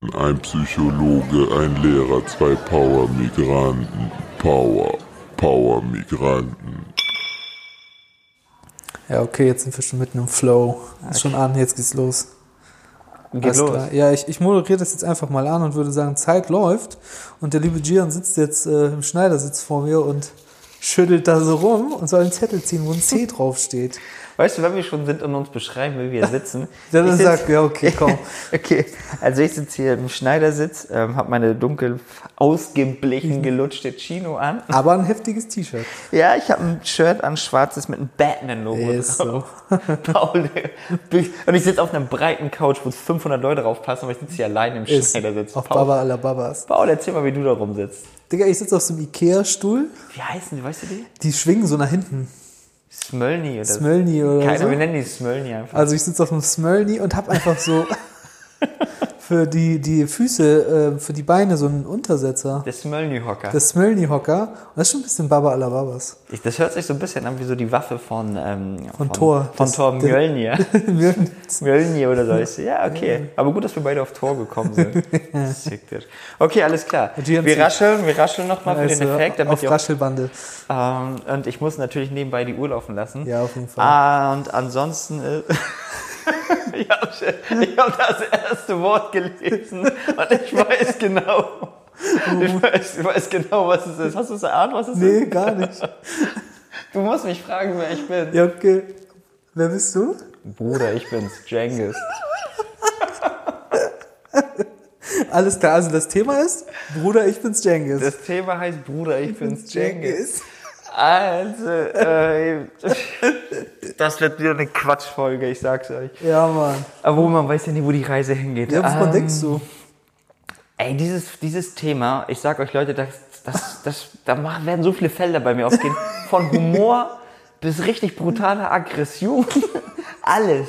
Ein Psychologe, ein Lehrer, zwei Power-Migranten. Power, Power-Migranten. Ja, okay, jetzt sind wir schon mitten im Flow. Ist schon an, jetzt geht's los. Geht Alles los. klar. Ja, ich, ich moderiere das jetzt einfach mal an und würde sagen, Zeit läuft. Und der liebe Gian sitzt jetzt äh, im Schneidersitz vor mir und schüttelt da so rum und soll einen Zettel ziehen, wo ein C draufsteht. Weißt du, wenn wir schon sind und uns beschreiben, wie wir sitzen? Dann sitz- sagt, ja, okay, komm. okay, also ich sitze hier im Schneidersitz, ähm, habe meine dunkel Mhm. ausgeblichen, gelutschte Chino an. Aber ein heftiges T-Shirt. Ja, ich habe ein Shirt an, schwarzes mit einem Batman-Logo Ist drauf. Paul, und ich sitze auf einer breiten Couch, wo 500 Leute drauf passen, aber ich sitze hier allein im Schneidersitz. auf Paul, Baba aller Babas. Paul, erzähl mal, wie du da rumsitzt. Digga, ich sitze auf so einem Ikea-Stuhl. Wie heißen die, weißt du die? Die schwingen so nach hinten. Smölny oder Smölny oder Keine, so. wir nennen die Smölny einfach. Also ich sitze auf einem Smölny und habe einfach so für die, die Füße, äh, für die Beine so einen Untersetzer. Der Smölny-Hocker. Das Smölny-Hocker. Und das ist schon ein bisschen Baba aller Babas. Ich- Das hört sich so ein bisschen an wie so die Waffe von, ähm, Von Thor. Von Das- Thor der- Mjölnir. Mjölnir oder so sie. Ja, okay. Aber gut, dass wir beide auf Tor gekommen sind. Okay, alles klar. Wir rascheln, wir rascheln nochmal für den Also, Effekt, damit auf auch, Raschelbande. ähm, Und ich muss natürlich nebenbei die Uhr laufen lassen. Ja, auf jeden Fall. Ah, und ansonsten. Äh, ich habe hab das erste Wort gelesen und ich weiß genau. Ich weiß, ich weiß genau, was es ist. Hast du es erahnt, was es ist? Nee, gar nicht. Du musst mich fragen, wer ich bin. Ja, okay. Wer bist du? Bruder, ich bin's, Jengis. Alles klar, also das Thema ist, Bruder, ich bin's Jengis. Das Thema heißt Bruder, ich bin's, Jengis. Also, äh, das wird wieder eine Quatschfolge, ich sag's euch. Ja, Mann. Aber man weiß ja nie, wo die Reise hingeht. Ja, wovon Ähm, denkst du? Ey, dieses, dieses Thema, ich sag euch Leute, das, das, das, da machen, werden so viele Felder bei mir aufgehen. Von Humor bis richtig brutaler Aggression. Alles.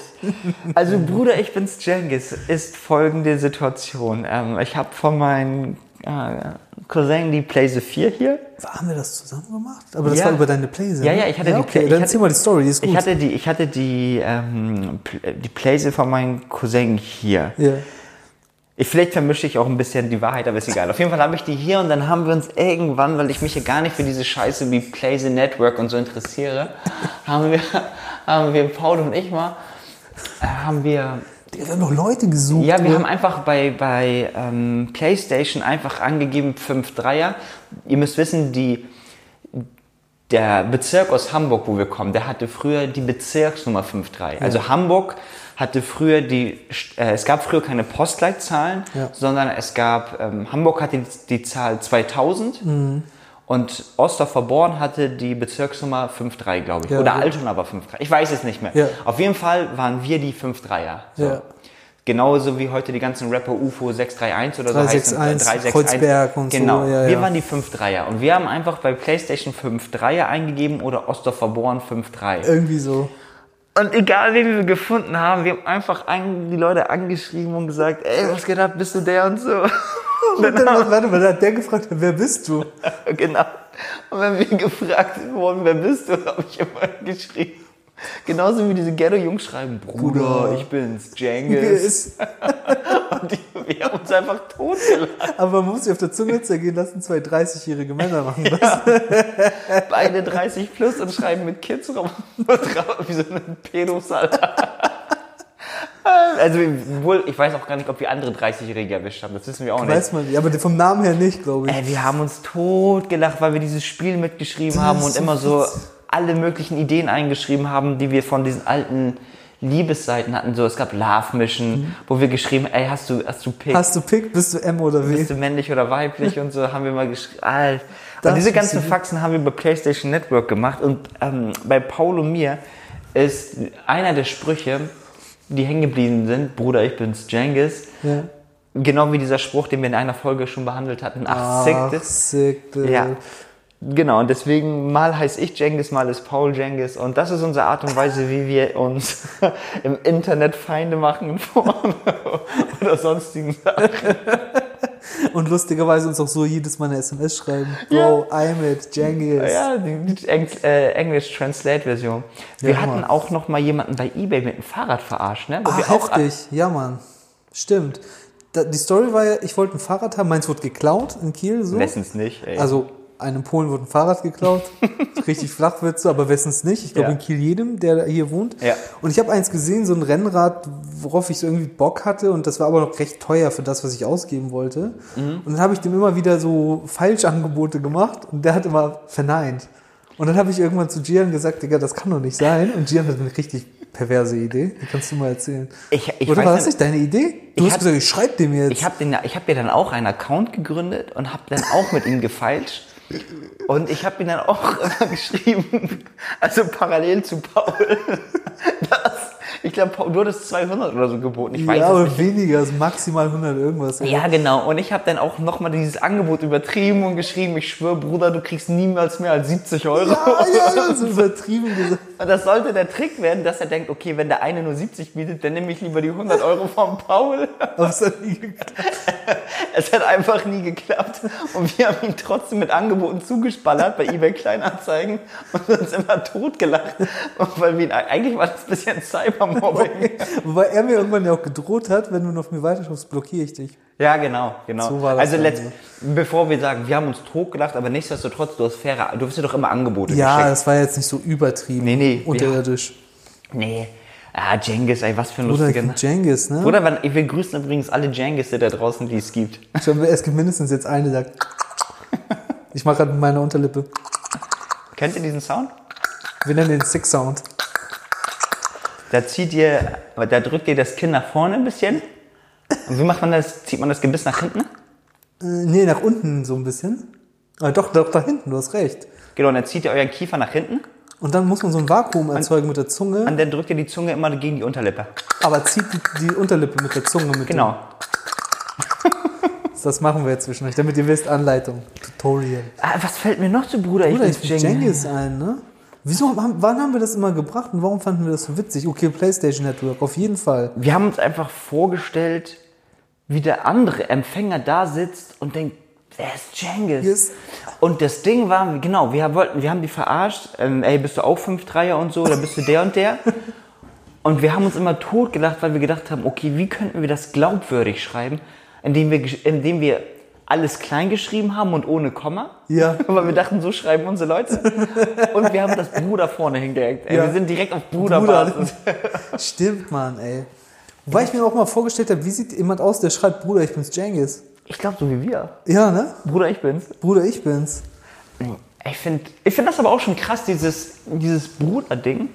Also Bruder, ich bin's Jengis, ist folgende Situation. Ähm, ich habe von meinem äh, Cousin die Playse 4 hier. Haben wir das zusammen gemacht? Aber das Ja. war über deine Playse. Ja, ne? ja, ich hatte die okay, Play- ich Dann erzähl mal die Story, die ist gut. Ich hatte die, ich hatte die, ähm, die Playse von meinem Cousin hier. ja. Ich, vielleicht vermische ich auch ein bisschen die Wahrheit, aber ist egal. Auf jeden Fall habe ich die hier und dann haben wir uns irgendwann, weil ich mich ja gar nicht für diese Scheiße wie Play the Network und so interessiere, haben wir, haben wir Paul und ich mal, haben wir, Wir haben noch Leute gesucht. ja, wir haben einfach bei, bei ähm, PlayStation einfach angegeben 5-3er. Ihr müsst wissen, die, der Bezirk aus Hamburg, wo wir kommen, der hatte früher die Bezirksnummer 53. Also Hamburg hatte früher die, äh, es gab früher keine Postleitzahlen, Ja. sondern es gab, ähm, Hamburg hatte die, die Zahl 2000 Mhm. Und Ostdorfer Born hatte die Bezirksnummer 53, glaube ich. Ja, Oder ja. Altona war 53. Ich weiß es nicht mehr. Ja. Auf jeden Fall waren wir die 53er. So. Ja. Genauso wie heute die ganzen Rapper UFO 631 oder so 361, heißen. Kreuzberg und so, genau. ja, wir ja. waren die 5-3er. Und wir haben einfach bei PlayStation 5-3er eingegeben oder Ostdorfer Born 5-3. Irgendwie so. Und egal, wen wir gefunden haben, wir haben einfach die Leute angeschrieben und gesagt, ey, was geht ab, bist du der und so. Und dann, warte mal, dann hat der gefragt, wer bist du? genau. Und wenn wir gefragt wurden, wer bist du, habe ich immer geschrieben. Genauso wie diese Ghetto-Jungs schreiben, Bruder, Bruder. ich bin's, Jengis. Und die, wir haben uns einfach totgelacht. aber man muss sich auf der Zunge zergehen lassen, zwei 30-jährige Männer machen das. Beide 30 plus und schreiben mit Kids rum. Wie so ein Pedos, Alter. Also, wohl, ich weiß auch gar nicht, ob wir andere 30-Jährige erwischt haben. Das wissen wir auch nicht. Weiß man nicht, aber vom Namen her nicht, glaube ich. Ey, wir haben uns totgelacht, weil wir dieses Spiel mitgeschrieben haben und so immer so. Alle möglichen Ideen eingeschrieben haben, die wir von diesen alten Liebesseiten hatten. So, es gab Love Mission, wo wir geschrieben, ey, hast du, hast du Pick? Mhm. Hast du Pick, bist du M oder W? bist du männlich oder weiblich und so haben wir mal geschrieben. Alter. Und diese ganzen Faxen haben wir bei PlayStation Network gemacht und ähm, bei Paul und mir ist einer der Sprüche, die hängen geblieben sind, Bruder, ich bin's, Jengis, Ja. genau wie dieser Spruch, den wir in einer Folge schon behandelt hatten, ach, Ach, sick, ja. Genau, und deswegen mal heiße ich Jengis, mal ist Paul Jengis. Und das ist unsere Art und Weise, wie wir uns im Internet Feinde machen oder sonstigen Sachen. Und lustigerweise uns auch so jedes Mal eine SMS schreiben. Bro, I'm it, Jengis. Ja, die, Eng äh, English Translate Version. Wir Ja, hatten Mann. auch noch mal jemanden bei eBay mit dem Fahrrad verarscht, ne? Wo Ach, auch heftig. Ja, Mann. Stimmt. da, die Story war ja, ich wollte ein Fahrrad haben, meins wurde geklaut in Kiel. So. Wessens nicht, ey. Also einem Polen wurde ein Fahrrad geklaut. Richtig flach wird's, aber wessens nicht. Ich glaube Ja. in Kiel jedem, der hier wohnt. Ja. Und ich habe eins gesehen, so ein Rennrad, worauf ich so irgendwie Bock hatte und das war aber noch recht teuer für das, was ich ausgeben wollte. Mhm. Und dann habe ich dem immer wieder so Falschangebote gemacht und der hat immer verneint. Und dann habe ich irgendwann zu Gian gesagt, Digga, das kann doch nicht sein. Und Gian hat eine richtig perverse Idee. Die kannst du mal erzählen. Ich- ich Oder war das nicht- deine Idee? Du Ich hast hab- gesagt, ich schreib dem jetzt. Ich habe hab mir dann auch einen Account gegründet und habe dann auch mit ihm gefeilscht. Und ich habe ihm dann auch geschrieben, also parallel zu Paul, ich glaube, du hattest 200 oder so geboten. Ich weiß ja, es aber weniger, also maximal 100 irgendwas. Ja, genau. Und ich habe dann auch nochmal dieses Angebot übertrieben und geschrieben, ich schwöre, Bruder, du kriegst niemals mehr als 70 Euro. Ja, ja, ja, so übertrieben gesagt. Und das sollte der Trick werden, dass er denkt, okay, wenn der eine nur 70 bietet, dann nehme ich lieber die 100 Euro von Paul. Aber es hat nie geklappt. Es hat einfach nie geklappt. Und wir haben ihn trotzdem mit Angeboten zugespallert bei eBay Kleinanzeigen und uns immer totgelacht. Und weil wir ihn, eigentlich war das ein bisschen Cybermobbing. Wobei er mir irgendwann ja auch gedroht hat, wenn du noch mir weiterschaust, blockiere ich dich. Ja, genau, genau. So war das also letzt, ja. bevor wir sagen, wir haben uns totgelacht, aber nichtsdestotrotz, du hast faire, du hast dir doch immer Angebote Ja, geschickt. das war jetzt nicht so übertrieben. Nee, nee, Unterirdisch. Nee. Ah, Jengis, ey, was für ein Oder lustiger. Jengis, ne? Bruder, wann- wir grüßen übrigens alle Jengis da draußen, die es gibt. Ich glaube, es gibt mindestens jetzt eine, die sagt. Ich mache gerade mit meiner Unterlippe. Kennt ihr diesen Sound? Wir nennen den Sick Sound. Da zieht ihr, da drückt ihr das Kinn nach vorne ein bisschen. Und wie macht man das? Zieht man das Gebiss nach hinten? Äh, nee, nach unten so ein bisschen. Ah, doch, doch, da hinten, du hast recht. Genau, und dann zieht ihr euren Kiefer nach hinten Und dann muss man so ein Vakuum erzeugen mit der Zunge, und dann drückt ihr die Zunge immer gegen die Unterlippe. aber zieht die, die Unterlippe mit der Zunge mit. Genau. Das machen wir jetzt zwischen euch, damit ihr wisst, Anleitung, Tutorial. Ah, was fällt mir noch zu Bruder? Bin ich bin Jengis ein, ne? Wieso, wann haben wir das immer gebracht und warum fanden wir das so witzig? Okay, PlayStation Network, auf jeden Fall. Wir haben uns einfach vorgestellt, wie der andere Empfänger da sitzt und denkt, wer ist Jengis? Yes. Und das Ding war, genau, wir wollten, wir haben die verarscht, ähm, ey, bist du auch 5-3er und so, oder bist du der und der? Und wir haben uns immer totgelacht, weil wir gedacht haben, okay, wie könnten wir das glaubwürdig schreiben, indem wir, indem wir alles klein geschrieben haben und ohne Komma. Ja. Weil wir dachten, so schreiben unsere Leute. Und wir haben das Bruder vorne hingehängt. Ey, Ja. Wir sind direkt auf Bruderbasis. Bruder. Stimmt, Mann, ey. Wobei ich mir auch mal vorgestellt habe, wie sieht jemand aus, der schreibt, Bruder, ich bin's Jengis. Ich glaube, so wie wir. Ja, ne? Bruder, ich bin's. Bruder, ich bin's. Ich finde ich find das aber auch schon krass, dieses, dieses Bruder-Ding.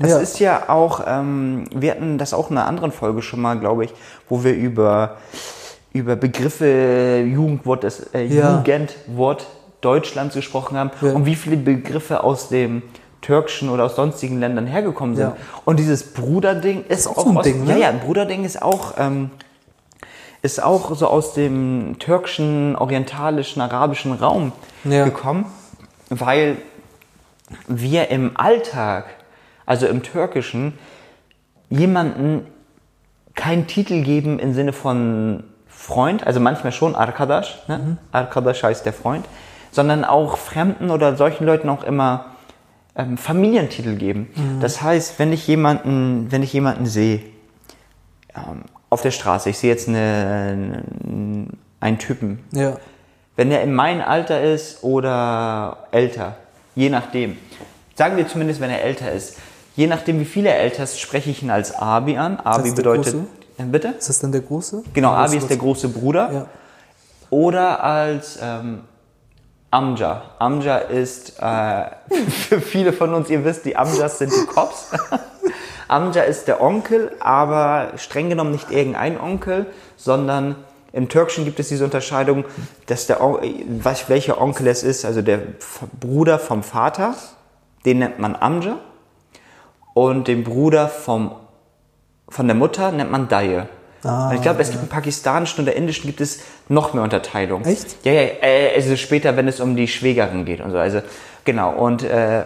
Das Ja. ist ja auch, ähm, wir hatten das auch in einer anderen Folge schon mal, glaube ich, wo wir über, über Begriffe Jugendwort, des, äh, Ja. Jugendwort Deutschlands gesprochen haben Ja. und wie viele Begriffe aus dem türkischen oder aus sonstigen Ländern hergekommen sind. Ja. Und dieses Bruderding ist, auch so ein aus, Ding, ne? Ja, ja, Bruderding ist auch, ähm, ist auch so aus dem türkischen, orientalischen, arabischen Raum gekommen, weil wir im Alltag, also im Türkischen, jemanden keinen Titel geben im Sinne von Freund, also manchmal schon Arkadaş, ne? Mhm. Arkadaş heißt der Freund, sondern auch Fremden oder solchen Leuten auch immer ähm, Familientitel geben. Mhm. Das heißt, wenn ich jemanden, wenn ich jemanden sehe ähm, auf der Straße, ich sehe jetzt eine, einen Typen, Ja. wenn er in meinem Alter ist oder älter, je nachdem. Sagen wir zumindest, wenn er älter ist. Je nachdem, wie viel er älter ist, spreche ich ihn als Abi an. Abi bedeutet. Äh, Bitte? Ist das dann der Große? Genau, Abi ist der große Bruder. Ja. Oder als ähm, Amja. Amja ist, äh, für viele von uns, ihr wisst, die Amjas sind die Cops. Amja ist der Onkel, aber streng genommen nicht irgendein Onkel, sondern im Türkischen gibt es diese Unterscheidung, dass der, On- welcher Onkel es ist, also der Bruder vom Vater, den nennt man Amja. Und den Bruder vom, von der Mutter nennt man Daye. Ah, ich glaube, es gibt im pakistanischen und der indischen gibt es noch mehr Unterteilung. Echt? Ja, ja, äh, also später, wenn es um die Schwägerin geht und so. Also, genau. Und äh,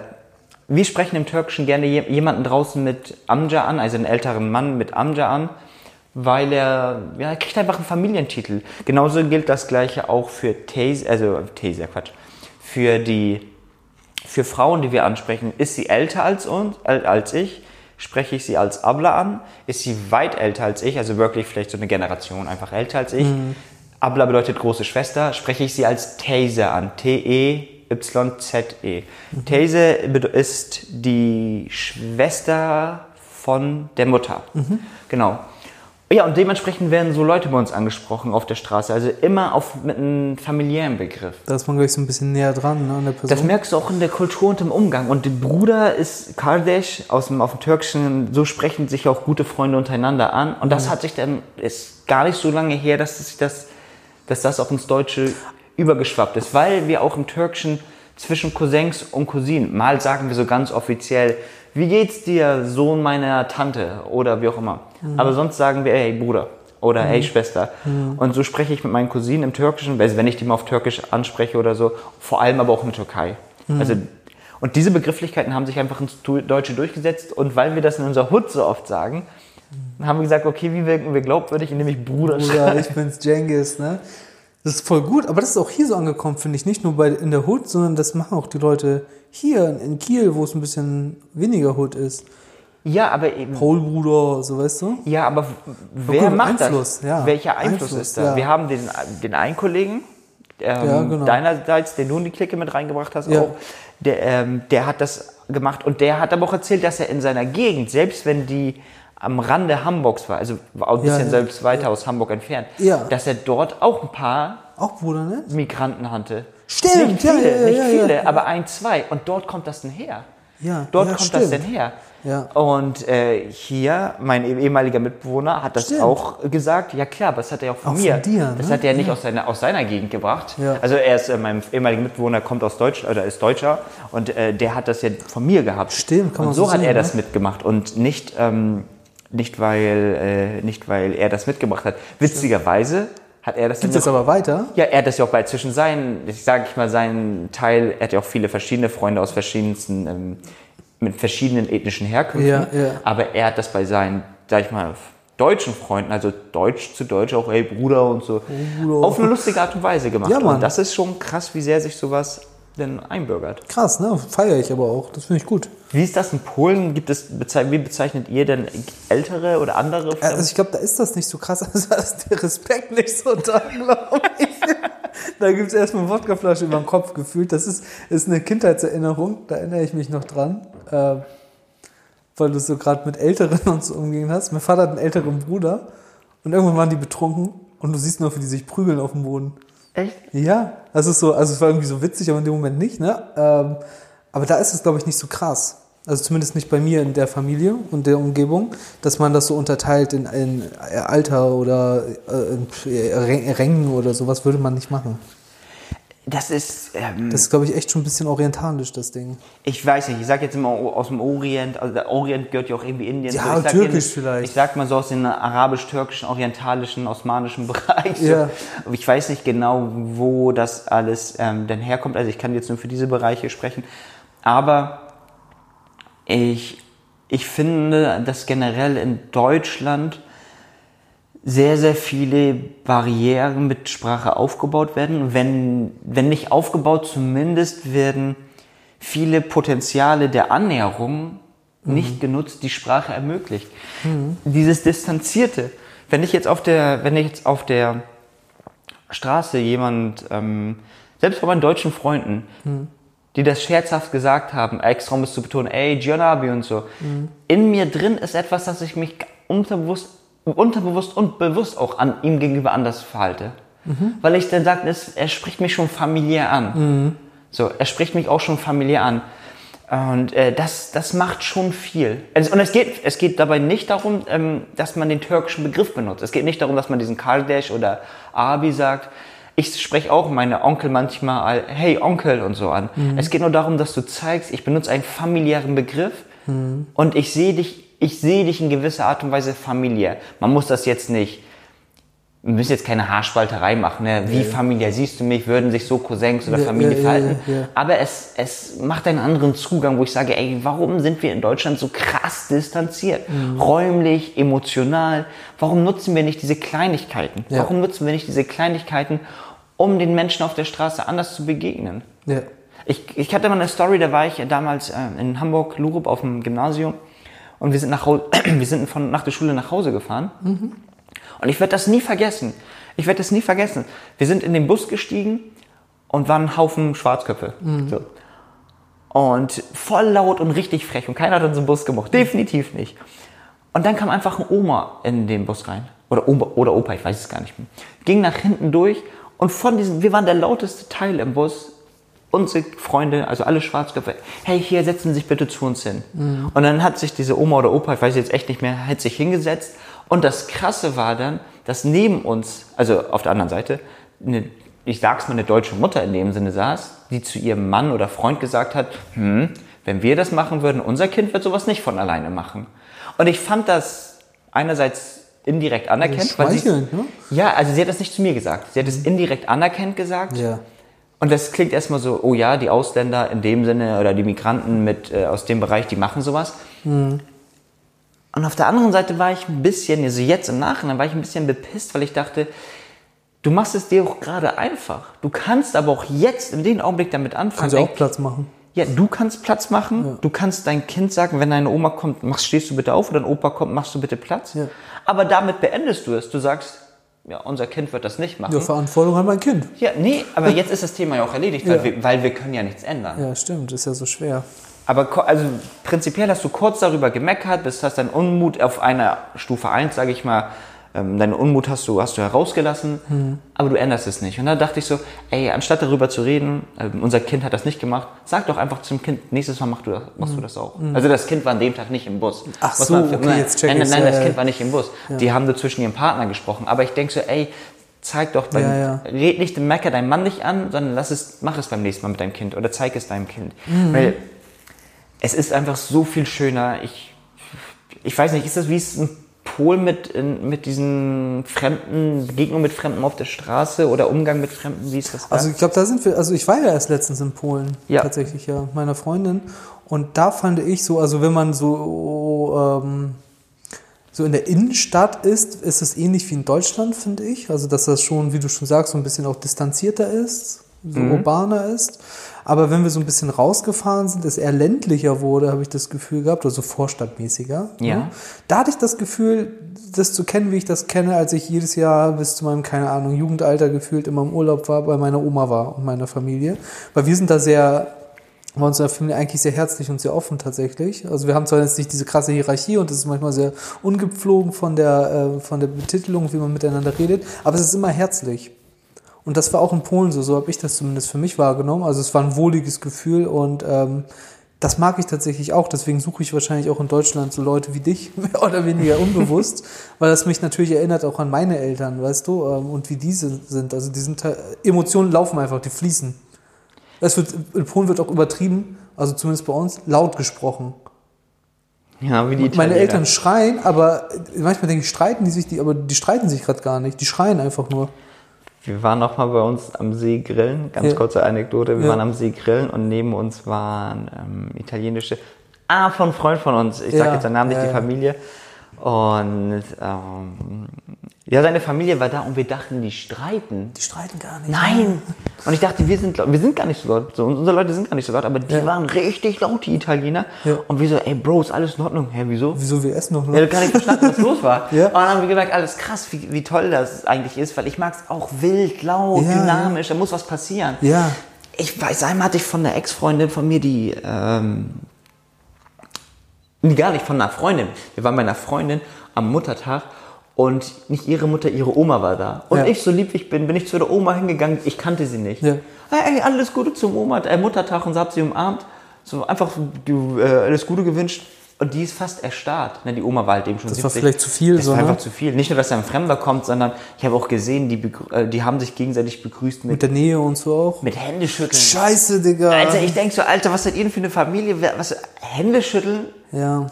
wir sprechen im Türkischen gerne je- jemanden draußen mit Amja an, also einen älteren Mann mit Amja an, weil er, ja, er kriegt einfach einen Familientitel. Genauso gilt das Gleiche auch für Taser, also Taser, Quatsch, für die, für Frauen, die wir ansprechen. Ist sie älter als uns, als ich, spreche ich sie als Abla an. Ist sie weit älter als ich, also wirklich vielleicht so eine Generation einfach älter als ich. Abla bedeutet große Schwester, spreche ich sie als Tase an. T-E-Y-Z-E. Tase bed- ist die Schwester von der Mutter. Genau. Ja, und dementsprechend werden so Leute bei uns angesprochen auf der Straße. Also immer auf, mit einem familiären Begriff. Da ist man gleich so ein bisschen näher dran ne, an der Das Person. merkst du auch in der Kultur und im Umgang. Und der Bruder ist Kardeş aus dem, auf dem Türkischen, so sprechen sich auch gute Freunde untereinander an. Und das hat sich dann, ist gar nicht so lange her, dass sich das, dass das auch ins Deutsche übergeschwappt ist. Weil wir auch im Türkischen zwischen Cousins und Cousinen, mal sagen wir so ganz offiziell, wie geht's dir, Sohn meiner Tante oder wie auch immer. Aber sonst sagen wir, hey Bruder oder hey Schwester. Und so spreche ich mit meinen Cousinen im Türkischen, wenn ich die mal auf Türkisch anspreche oder so, vor allem aber auch in der Türkei. Also, und diese Begrifflichkeiten haben sich einfach ins Deutsche durchgesetzt und weil wir das in unserer Hut so oft sagen, haben wir gesagt, okay, wie wirken wir glaubwürdig, indem ich Bruder Oder schreibe. ich bin's Jengis, ne? Das ist voll gut, aber das ist auch hier so angekommen, finde ich. Nicht nur bei, in der Hood, sondern das machen auch die Leute hier in Kiel, wo es ein bisschen weniger Hood ist. Ja, aber eben. Paulbruder, so weißt du? Ja, aber wer gut, macht Einfluss, das? ja. Welcher Einfluss, Einfluss, ist da? ja. Wir haben den, den einen Kollegen, ähm, Ja, genau. deinerseits, den du in die Clique mit reingebracht hast, auch, der, ähm, der hat das gemacht und der hat aber auch erzählt, dass er in seiner Gegend, selbst wenn die am Rande Hamburgs war, also war auch ein Ja, bisschen ja, selbst weiter aus Hamburg entfernt, Ja. dass er dort auch ein paar Auch Bruder, ne? Migranten hatte. Stimmt, nicht ja, viele, ja, ja, nicht ja, viele, ja. aber ein, zwei. Und dort kommt das denn her. Ja, Dort ja, kommt stimmt. das denn her. Ja. Und äh, hier, mein eh- ehemaliger Mitbewohner hat das Stimmt. auch gesagt. Ja klar, aber das hat er auch von Auch mir. von dir, das ne? hat er nicht aus, seiner, aus seiner Gegend gebracht. Ja. Also er ist, äh, mein ehemaliger Mitbewohner kommt aus Deutschland, oder ist Deutscher und äh, der hat das ja von mir gehabt. Stimmt, kann man Und so so hat sehen, er das ne? mitgemacht und nicht, ähm, nicht, weil, äh, nicht weil er das mitgebracht hat. Witzigerweise hat er das Gibt es aber weiter? ja, er hat das ja auch bei zwischen seinen, ich sage ich mal, seinen Teil, er hat ja auch viele verschiedene Freunde aus verschiedensten, ähm, mit verschiedenen ethnischen Herkünften. Ja, ja. Aber er hat das bei seinen, sag ich mal, deutschen Freunden, also Deutsch zu Deutsch, auch hey Bruder und so, Bruder. auf eine lustige Art und Weise gemacht. Ja, Mann. Und das ist schon krass, wie sehr sich sowas denn einbürgert. Krass, ne? Feiere ich aber auch. Das finde ich gut. Wie ist das in Polen? Gibt es, wie bezeichnet ihr denn ältere oder andere? Also ich glaube, da ist das nicht so krass, also da ist der Respekt nicht so da, glaube ich. Da gibt es erstmal eine Wodkaflasche über den Kopf gefühlt. Das ist, ist eine Kindheitserinnerung, da erinnere ich mich noch dran. Äh, weil du so gerade mit Älteren und so umgehen hast. Mein Vater hat einen älteren Bruder und irgendwann waren die betrunken und du siehst nur, wie die sich prügeln auf dem Boden. Echt? Ja, also so, also es war irgendwie so witzig, aber in dem Moment nicht, ne? Ähm, aber da ist es, glaube ich, nicht so krass. Also zumindest nicht bei mir in der Familie und der Umgebung, dass man das so unterteilt in, in Alter oder äh, Rängen oder sowas, würde man nicht machen. Das ist, ähm, Das ist, glaube ich, echt schon ein bisschen orientalisch, das Ding. Ich weiß nicht, ich sag jetzt immer aus dem Orient, also der Orient gehört ja auch irgendwie Indien. Ja, so. türkisch jetzt- vielleicht. Ich sag mal so aus dem arabisch-türkischen, orientalischen, osmanischen Bereich. So. Ja. Aber Ich weiß nicht genau, wo das alles ähm, denn herkommt. Also ich kann jetzt nur für diese Bereiche sprechen. Aber ich, ich finde, dass generell in Deutschland sehr, sehr viele Barrieren mit Sprache aufgebaut werden. Wenn, wenn nicht aufgebaut, zumindest werden viele Potenziale der Annäherung nicht genutzt, die Sprache ermöglicht. Dieses Distanzierte. Wenn ich jetzt auf der, wenn ich jetzt auf der Straße jemand, ähm, selbst bei meinen deutschen Freunden, die das scherzhaft gesagt haben, extra um es zu betonen, ey, Giannabi und so. In mir drin ist etwas, dass ich mich unterbewusst, unterbewusst und bewusst auch an ihm gegenüber anders verhalte. Weil ich dann sage, er spricht mich schon familiär an. So, er spricht mich auch schon familiär an. Und äh, das, das macht schon viel. Also, und es geht, es geht dabei nicht darum, ähm, dass man den türkischen Begriff benutzt. Es geht nicht darum, dass man diesen Kardeş oder Abi sagt. Ich spreche auch meine Onkel manchmal al- Hey Onkel und so an. Es geht nur darum, dass du zeigst, ich benutze einen familiären Begriff und ich sehe dich, ich sehe dich in gewisser Art und Weise familiär. Man muss das jetzt nicht wir müssen jetzt keine Haarspalterei machen, ne? wie familiär siehst du mich, würden sich so Cousins oder Ja, Familie ja, ja, verhalten. ja, ja. Aber es, es macht einen anderen Zugang, wo ich sage, ey, warum sind wir in Deutschland so krass distanziert? Mhm. Räumlich, emotional. Warum nutzen wir nicht diese Kleinigkeiten? Ja. Warum nutzen wir nicht diese Kleinigkeiten, um den Menschen auf der Straße anders zu begegnen? Ja. Ich, ich hatte mal eine Story, da war ich damals äh, in Hamburg, Lurup, auf dem Gymnasium. Und wir sind, nach, wir sind von, nach der Schule nach Hause gefahren. Und ich werde das nie vergessen. Ich werde das nie vergessen. Wir sind in den Bus gestiegen und waren ein Haufen Schwarzköpfe. So. Und voll laut und richtig frech. Und keiner hat unseren Bus gemocht. Definitiv nicht. Und dann kam einfach ein Oma in den Bus rein. Oder Oma oder Opa, ich weiß es gar nicht mehr. Ging nach hinten durch und von diesem, wir waren der lauteste Teil im Bus. Unsere Freunde, also alle Schwarzköpfe, hey, hier setzen Sie sich bitte zu uns hin. Und dann hat sich diese Oma oder Opa, ich weiß jetzt echt nicht mehr, hat sich hingesetzt. Und das Krasse war dann, dass neben uns, also auf der anderen Seite, eine, ich sag's mal, eine deutsche Mutter in dem Sinne saß, die zu ihrem Mann oder Freund gesagt hat, hm, wenn wir das machen würden, unser Kind wird sowas nicht von alleine machen. Und ich fand das einerseits indirekt anerkennt, weil sie, ne? ja, also sie hat das nicht zu mir gesagt. Sie hat es indirekt anerkennt gesagt. Ja. Und das klingt erstmal so, oh ja, die Ausländer in dem Sinne oder die Migranten mit äh, aus dem Bereich, die machen sowas. Und auf der anderen Seite war ich ein bisschen, also jetzt im Nachhinein war ich ein bisschen bepisst, weil ich dachte, du machst es dir auch gerade einfach. Du kannst aber auch jetzt in dem Augenblick damit anfangen. Kannst du auch Platz machen. ja, du kannst Platz machen. Du kannst dein Kind sagen, wenn deine Oma kommt, machst, stehst du bitte auf oder dein Opa kommt, machst du bitte Platz. Ja. Aber damit beendest du es. Du sagst, ja, unser Kind wird das nicht machen. Ja, Verantwortung hat mein Kind. Ja, nee, aber jetzt ist das Thema ja auch erledigt, weil, Ja. wir, weil wir können ja nichts ändern. Ja, stimmt, ist ja so schwer. Aber also prinzipiell hast du kurz darüber gemeckert, bist, hast deinen Unmut auf einer Stufe 1, sage ich mal, ähm, deinen Unmut hast du, hast du herausgelassen, Hm. aber du änderst es nicht. Und da dachte ich so, ey, anstatt darüber zu reden, ähm, unser Kind hat das nicht gemacht, sag doch einfach zum Kind, nächstes Mal machst du das, machst du das auch. Also das Kind war an dem Tag nicht im Bus. Hm. Ach Muss so, man- okay, nein, jetzt check Nein, nein, ja, das ja. Kind war nicht im Bus. Die haben nur zwischen ihrem Partner gesprochen. Aber ich denke so, ey, zeig doch beim, Ja, ja. red nicht den Mecker deinen Mann nicht an, sondern lass es, mach es beim nächsten Mal mit deinem Kind oder zeig es deinem Kind. Mhm. Weil es ist einfach so viel schöner. Ich, ich weiß nicht, ist das wie es in Polen mit, in, mit diesen Fremden, Begegnungen mit Fremden auf der Straße oder Umgang mit Fremden, wie ist das da? Also ich glaube, da sind wir, also ich war ja erst letztens in Polen, Ja. tatsächlich ja, meiner Freundin. Und da fand ich so, also wenn man so, ähm, so in der Innenstadt ist, ist es ähnlich wie in Deutschland, finde ich. Also dass das schon, wie du schon sagst, so ein bisschen auch distanzierter ist, so Mhm. urbaner ist. Aber wenn wir so ein bisschen rausgefahren sind, es eher ländlicher wurde, habe ich das Gefühl gehabt, also vorstadtmäßiger. Ja. Ne? Da hatte ich das Gefühl, das zu kennen, wie ich das kenne, als ich jedes Jahr bis zu meinem, keine Ahnung, Jugendalter gefühlt immer im Urlaub war, bei meiner Oma war und meiner Familie. Weil wir sind da sehr, bei unserer Familie eigentlich sehr herzlich und sehr offen tatsächlich. Also wir haben zwar jetzt nicht diese krasse Hierarchie und es ist manchmal sehr ungepflogen von der, äh, von der Betitelung, wie man miteinander redet, aber es ist immer herzlich. Und das war auch in Polen so, so habe ich das zumindest für mich wahrgenommen. Also es war ein wohliges Gefühl und ähm, das mag ich tatsächlich auch. Deswegen suche ich wahrscheinlich auch in Deutschland so Leute wie dich, mehr oder weniger unbewusst, weil das mich natürlich erinnert auch an meine Eltern, weißt du, ähm, und wie diese sind. Also die sind, Emotionen laufen einfach, die fließen. Es wird, in Polen wird auch übertrieben, also zumindest bei uns, laut gesprochen. ja, wie die Meine Italiener. Eltern schreien, aber manchmal denke ich, streiten die sich, die, aber die streiten sich gerade gar nicht. Die schreien einfach nur. Wir waren noch mal bei uns am See grillen, ganz Ja. kurze Anekdote. Wir Ja. waren am See grillen und neben uns waren ähm, italienische, ah, von Freund von uns, ich sag Ja, jetzt den Namen nicht, die. Familie. Und ähm, ja, seine Familie war da und wir dachten, die streiten. Die streiten gar nicht. Nein! Und ich dachte, wir sind, wir sind gar nicht so laut. So, unsere Leute sind gar nicht so laut, aber die Ja. waren richtig laut, die Italiener. Ja. Und wir so, ey Bro, ist alles in Ordnung? Hä, wieso? Wieso wir essen noch Ja, nur? du gar nicht verstanden, was los war. Ja. Und dann haben wir gemerkt, alles krass, wie, wie toll das eigentlich ist, weil ich mag es auch wild, laut, Ja, dynamisch, da muss was passieren. Ja. Ich weiß, einmal hatte ich von einer Ex-Freundin von mir, die, ähm, nee, gar nicht von einer Freundin. Wir waren bei einer Freundin am Muttertag und nicht ihre Mutter, ihre Oma war da. Und Ja. ich, so lieb ich bin, bin ich zu der Oma hingegangen, ich kannte sie nicht. Ja. Hey, ey, alles Gute zum Oma, äh, Muttertag und so hab sie umarmt. So einfach äh, alles Gute gewünscht. Und die ist fast erstarrt. Ne, die Oma war halt eben schon Das 70. war vielleicht zu viel, Das so, war ne? einfach zu viel. Nicht nur, dass da ein Fremder kommt, sondern ich habe auch gesehen, die, äh, die haben sich gegenseitig begrüßt mit, Mit der Nähe und so auch. mit Händeschütteln. Scheiße, Digga. Alter, ich denk so, Alter, was seid ihr denn für eine Familie? Was, Händeschütteln, ja,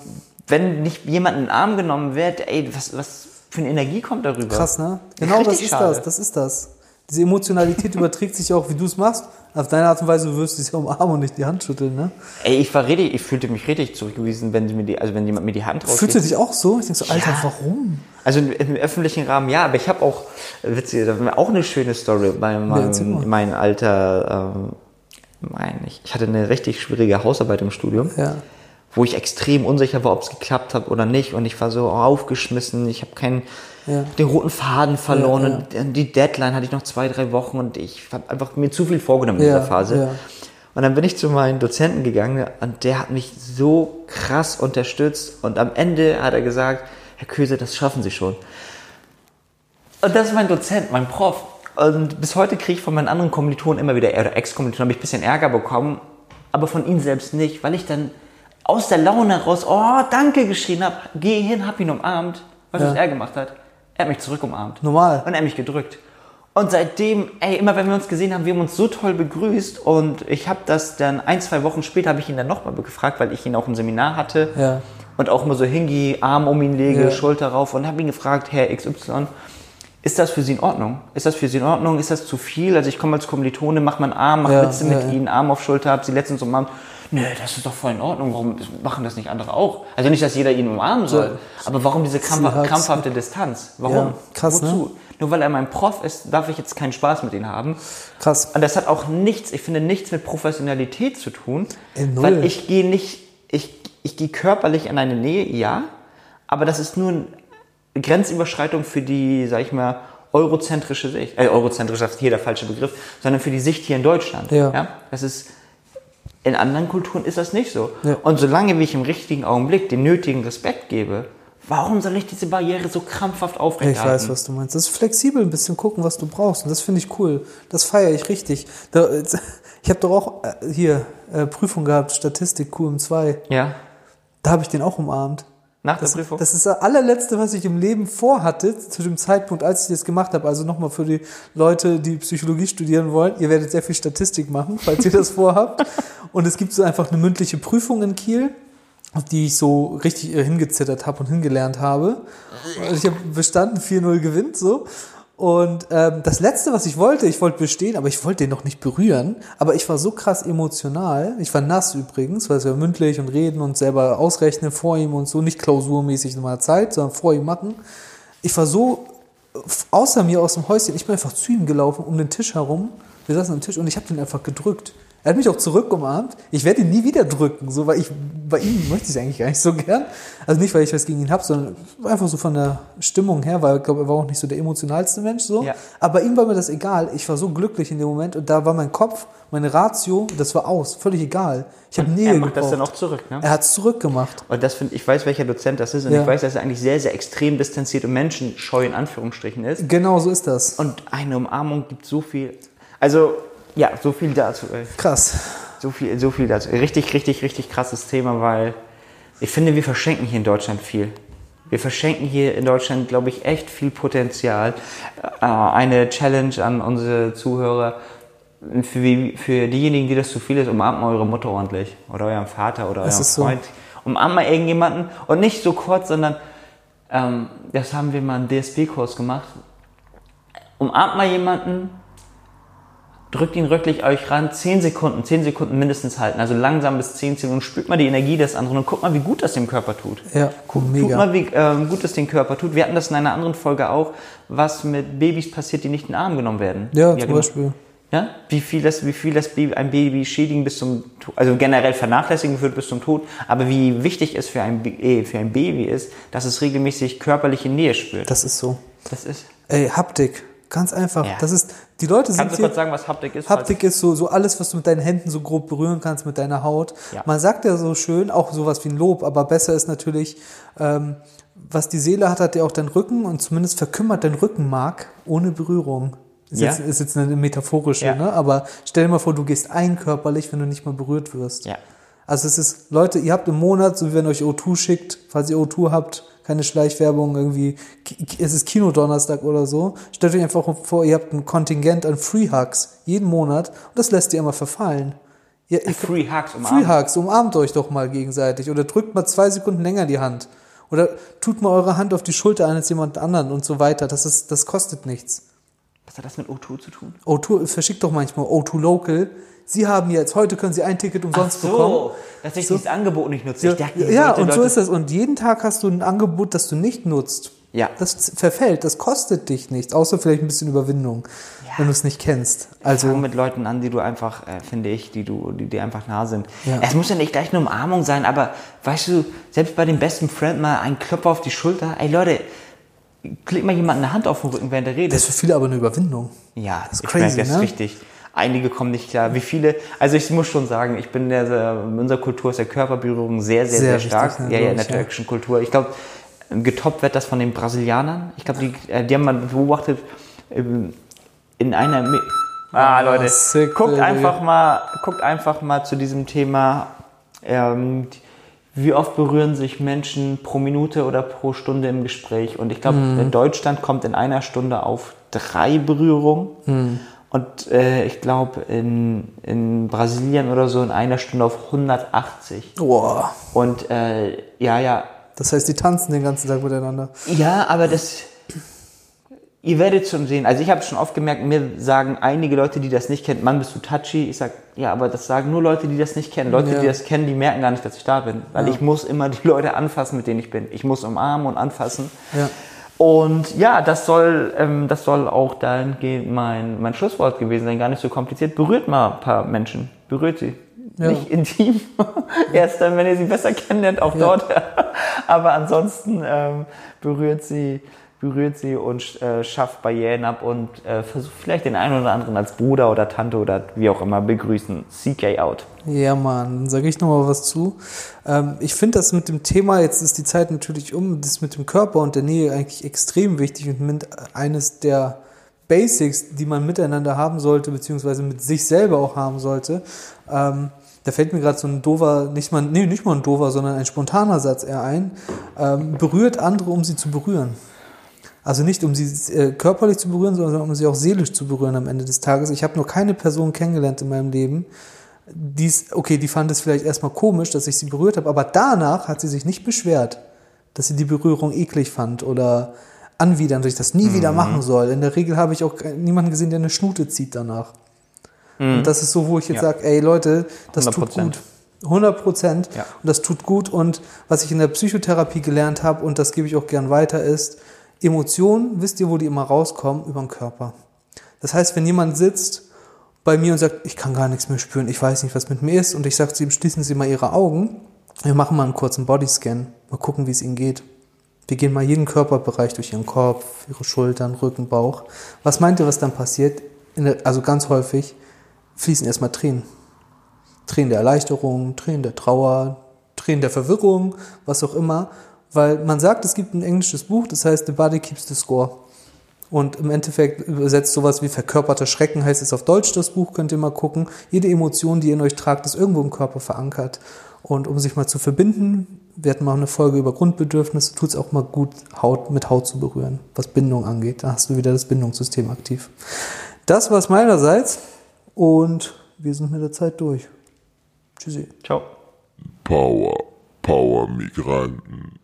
wenn nicht jemand in den Arm genommen wird, ey, was, was für eine Energie kommt darüber? krass, ne? Genau das ist schade. das, das ist das. Diese Emotionalität überträgt sich auch, wie du es machst. Auf deine Art und Weise wirst du sie umarmen und nicht die Hand schütteln, ne? Ey, ich war richtig, ich fühlte mich richtig zurückgewiesen, wenn sie mir die, also wenn jemand mir die Hand Fühlst du rausgeht. dich auch so? Ich denke so, Alter, Ja. warum? Also im, im öffentlichen Rahmen ja, aber ich habe auch, witzig, auch eine schöne Story bei meinem, mein alter, ähm, mein, ich, ich hatte eine richtig schwierige Hausarbeit im Studium. Ja. wo ich extrem unsicher war, ob es geklappt hat oder nicht. Und ich war so aufgeschmissen. Ich habe keinen Ja. den roten Faden verloren. Ja. Und die Deadline hatte ich noch zwei, drei Wochen und ich habe einfach mir zu viel vorgenommen in dieser Phase. Und dann bin ich zu meinem Dozenten gegangen und der hat mich so krass unterstützt. Und am Ende hat er gesagt, Herr Köse, das schaffen Sie schon. Und das ist mein Dozent, mein Prof. Und bis heute kriege ich von meinen anderen Kommilitonen immer wieder, oder Ex-Kommilitonen, habe ich ein bisschen Ärger bekommen, aber von ihnen selbst nicht, weil ich dann aus der Laune raus, oh, danke geschrien habe, gehe hin, hab ihn umarmt. Du, Ja. was er gemacht hat? Er hat mich zurück umarmt. Normal. Und er hat mich gedrückt. Und seitdem, ey, immer wenn wir uns gesehen haben, wir haben uns so toll begrüßt und ich habe das dann ein, zwei Wochen später habe ich ihn dann nochmal gefragt, weil ich ihn auch im Seminar hatte Ja. und auch mal so hingehe, Arm um ihn lege, Ja. Schulter rauf und habe ihn gefragt, Herr XY, ist das für Sie in Ordnung? Ist das für Sie in Ordnung? Ist das zu viel? Also ich komme als Kommilitone, mach meinen Arm, mach Ja, Witze mit. Ihnen, Arm auf Schulter, hab Sie letztens umarmt. Nö, das ist doch voll in Ordnung. Warum machen das nicht andere auch? Also nicht, dass jeder ihn umarmen soll, aber warum diese krampf krampfhafte Distanz? Warum? Ja, krass, ne? Wozu? Nur weil er mein Prof ist, darf ich jetzt keinen Spaß mit ihm haben. Krass. Und das hat auch nichts, ich finde, nichts mit Professionalität zu tun. Ey, null. Weil ich gehe nicht, ich, ich gehe körperlich in eine Nähe, ja, aber das ist nur eine Grenzüberschreitung für die, sag ich mal, eurozentrische Sicht. Äh, eurozentrisch ist hier der falsche Begriff, sondern für die Sicht hier in Deutschland. Ja. Das ist, in anderen Kulturen ist das nicht so. Ja. Und solange ich im richtigen Augenblick den nötigen Respekt gebe, warum soll ich diese Barriere so krampfhaft Ich aufrechterhalten? weiß, was du meinst. Das ist flexibel, ein bisschen gucken, was du brauchst. Und das finde ich cool. Das feiere ich richtig. Da, ich habe doch auch äh, hier äh, Prüfung gehabt, Statistik QM2. Ja, Da habe ich den auch umarmt. Nach Das, der Prüfung. das ist das allerletzte, was ich im Leben vorhatte, zu dem Zeitpunkt, als ich das gemacht habe. Also nochmal für die Leute, die Psychologie studieren wollen. Ihr werdet sehr viel Statistik machen, falls ihr das vorhabt. Und es gibt so einfach eine mündliche Prüfung in Kiel, auf die ich so richtig äh, hingezittert habe und hingelernt habe. Und ich habe bestanden, 4-0 gewinnt so. Und ähm, das Letzte, was ich wollte, ich wollte bestehen, aber ich wollte den noch nicht berühren. Aber ich war so krass emotional. Ich war nass übrigens, weil es ja mündlich und reden und selber ausrechnen vor ihm und so, nicht klausurmäßig in meiner Zeit, sondern vor ihm machen. Ich war so f- außer mir aus dem Häuschen. Ich bin einfach zu ihm gelaufen, um den Tisch herum. Wir saßen am Tisch und ich habe den einfach gedrückt. Er hat mich auch zurück umarmt. Ich werde ihn nie wieder drücken, so, weil ich, bei ihm möchte ich es eigentlich gar nicht so gern. Also nicht, weil ich was gegen ihn habe, sondern einfach so von der Stimmung her, weil ich glaube, er war auch nicht so der emotionalste Mensch, so. Ja. Aber ihm war mir das egal. Ich war so glücklich in dem Moment und da war mein Kopf, meine Ratio, das war aus. Völlig egal. Ich habe Nähe er macht das gebraucht. dann auch zurück, ne? Er hat es zurückgemacht. Und das finde ich weiß, welcher Dozent das ist und Ja. ich weiß, dass er eigentlich sehr, sehr extrem distanziert und menschenscheu in Anführungsstrichen ist. Genau so ist das. Und eine Umarmung gibt so viel. Also, ja, so viel dazu. ey. Krass. So viel, so viel dazu. Richtig, richtig, richtig krasses Thema, weil ich finde, wir verschenken hier in Deutschland viel. Wir verschenken hier in Deutschland, glaube ich, echt viel Potenzial. Äh, Eine Challenge an unsere Zuhörer. Für, für diejenigen, die das zu viel ist, umarmt mal eure Mutter ordentlich. Oder euren Vater oder Das euren ist so. Freund. Umarmt mal irgendjemanden. Und nicht so kurz, sondern ähm, das haben wir mal im DSB-Kurs gemacht. Umarmt mal jemanden, drückt ihn wirklich euch ran, 10 Sekunden, 10 Sekunden mindestens halten, also langsam bis 10 Sekunden und spürt mal die Energie des anderen und guckt mal, wie gut das dem Körper tut. Ja, Guckt mega. mal, wie ähm, gut das dem Körper tut. Wir hatten das in einer anderen Folge auch, was mit Babys passiert, die nicht in den Arm genommen werden. Ja, zum genau. Beispiel. Ja, wie viel das, wie viel das Baby, ein Baby schädigen bis zum, also generell vernachlässigen wird bis zum Tod, aber wie wichtig es für ein, eh, für ein Baby ist, dass es regelmäßig körperliche Nähe spürt. Das ist so. Das ist. Ey, Haptik. Ganz einfach. Ja. Das ist, die Leute sind Kannst du hier, kurz sagen, was Haptik ist? Haptik ist so, so alles, was du mit deinen Händen so grob berühren kannst, mit deiner Haut. Ja. Man sagt ja so schön, auch sowas wie ein Lob, aber besser ist natürlich, ähm, was die Seele hat, hat ja auch dein Rücken und zumindest verkümmert dein Rückenmark ohne Berührung. Ist, Ja. jetzt, ist jetzt eine metaphorische, Ja. ne? aber stell dir mal vor, du gehst ein körperlich, wenn du nicht mal berührt wirst. Ja. Also es ist, Leute, ihr habt im Monat, so wie wenn euch O2 schickt, falls ihr O2 habt, keine Schleichwerbung irgendwie, es ist Kinodonnerstag oder so, stellt euch einfach vor, ihr habt ein Kontingent an Free Hugs jeden Monat und das lässt ihr immer verfallen. Ihr, ihr, Free Hugs umarmen. Free Hugs, umarmt euch doch mal gegenseitig oder drückt mal zwei Sekunden länger die Hand. Oder tut mal eure Hand auf die Schulter eines jemand anderen und so weiter. Das ist, das kostet nichts. Was hat das mit O2 zu tun? O2 verschickt doch manchmal O2 Local. Sie haben jetzt, heute können Sie ein Ticket umsonst bekommen. dass ich So. dieses Angebot nicht nutze. Ja, dachte, ja und so Leute- ist das. Und jeden Tag hast du ein Angebot, das du nicht nutzt. Ja. Das verfällt, das kostet dich nichts, außer vielleicht ein bisschen Überwindung, wenn du es nicht kennst. Also Also mit Leuten an, die du einfach, äh, finde ich, die du, die dir einfach nah sind. Ja. Es muss ja nicht gleich eine Umarmung sein, aber weißt du, selbst bei dem besten Friend mal ein Klopfer auf die Schulter. Ey Leute, klick mal jemand eine Hand auf den Rücken, während er redet. das ist für viele aber eine Überwindung. Ja, Das ist ich crazy, merke, das ist ne? richtig. Einige kommen nicht klar. Wie viele? Also ich muss schon sagen, ich bin der, der in unserer Kultur ist der Körperberührung sehr, sehr, sehr, Sehr stark. ne, ja, ja, in der ich, ja. türkischen Kultur. Ich glaube, getoppt wird das von den Brasilianern. Ich glaube, die, äh, die haben mal beobachtet ähm, in einer. Mi- Ah, Leute, sick, guckt einfach mal, guckt einfach mal zu diesem Thema. Ähm, wie oft berühren sich Menschen pro Minute oder pro Stunde im Gespräch? Und ich glaube, Mhm. in Deutschland kommt in einer Stunde auf drei Berührungen. Mhm. Und äh, ich glaube, in, in Brasilien oder so in einer Stunde auf 180. Boah. Und äh, ja, ja. Das heißt, die tanzen den ganzen Tag miteinander. Ja, aber das. Ihr werdet schon sehen. Also ich habe schon oft gemerkt, mir sagen einige Leute, die das nicht kennen, Mann, bist du touchy? Ich sag, ja, aber das sagen nur Leute, die das nicht kennen. Leute, Ja. die das kennen, die merken gar nicht, dass ich da bin. Weil Ja. ich muss immer die Leute anfassen, mit denen ich bin. Ich muss umarmen und anfassen. Ja. Und ja, das soll, ähm, das soll auch dahingehend mein, mein Schlusswort gewesen sein. Gar nicht so kompliziert. Berührt mal ein paar Menschen. Berührt sie. Ja. Nicht intim. Erst dann, wenn ihr sie besser kennenlernt, auch dort. Aber ansonsten ähm, berührt sie, berührt sie und äh, schafft Barrieren ab und äh, versucht vielleicht den einen oder anderen als Bruder oder Tante oder wie auch immer begrüßen. CK out. Ja, Mann, dann sage ich noch mal was zu. Ähm, ich finde das mit dem Thema, jetzt ist die Zeit natürlich um, das mit dem Körper und der Nähe eigentlich extrem wichtig und mit eines der Basics, die man miteinander haben sollte, beziehungsweise mit sich selber auch haben sollte. Ähm, da fällt mir gerade so ein dover, nicht mal, nee, nicht mal ein dover, sondern ein spontaner Satz eher ein. Ähm, berührt andere, um sie zu berühren. Also nicht um sie äh, körperlich zu berühren, sondern um sie auch seelisch zu berühren am Ende des Tages. Ich habe noch keine Person kennengelernt in meinem Leben, dies, okay, die fand es vielleicht erstmal komisch, dass ich sie berührt habe, aber danach hat sie sich nicht beschwert, dass sie die Berührung eklig fand oder anwidern, dass ich das nie wieder machen soll. In der Regel habe ich auch niemanden gesehen, der eine Schnute zieht danach. Und das ist so, wo ich jetzt Ja. sage, ey Leute, das tut 100%. gut. 100 Prozent. Ja. Und das tut gut. Und was ich in der Psychotherapie gelernt habe, und das gebe ich auch gern weiter, ist, Emotionen, wisst ihr, wo die immer rauskommen? Über den Körper. Das heißt, wenn jemand sitzt bei mir und sagt, ich kann gar nichts mehr spüren, ich weiß nicht, was mit mir ist, und ich sage zu ihm, schließen Sie mal Ihre Augen, wir machen mal einen kurzen Bodyscan, mal gucken, wie es Ihnen geht. Wir gehen mal jeden Körperbereich durch Ihren Kopf, Ihre Schultern, Rücken, Bauch. Was meint ihr, was dann passiert? Der, also ganz häufig fließen erstmal Tränen. Tränen der Erleichterung, Tränen der Trauer, Tränen der Verwirrung, was auch immer. Weil man sagt, es gibt ein englisches Buch, das heißt The Body Keeps the Score. Und im Endeffekt übersetzt sowas wie verkörperter Schrecken heißt es auf Deutsch, das Buch, könnt ihr mal gucken. Jede Emotion, die ihr in euch tragt, ist irgendwo im Körper verankert. Und um sich mal zu verbinden, wir hatten mal eine Folge über Grundbedürfnisse, tut es auch mal gut, Haut mit Haut zu berühren, was Bindung angeht. Da hast du wieder das Bindungssystem aktiv. Das war's meinerseits und wir sind mit der Zeit durch. Tschüssi. Ciao. Power, Power Migranten.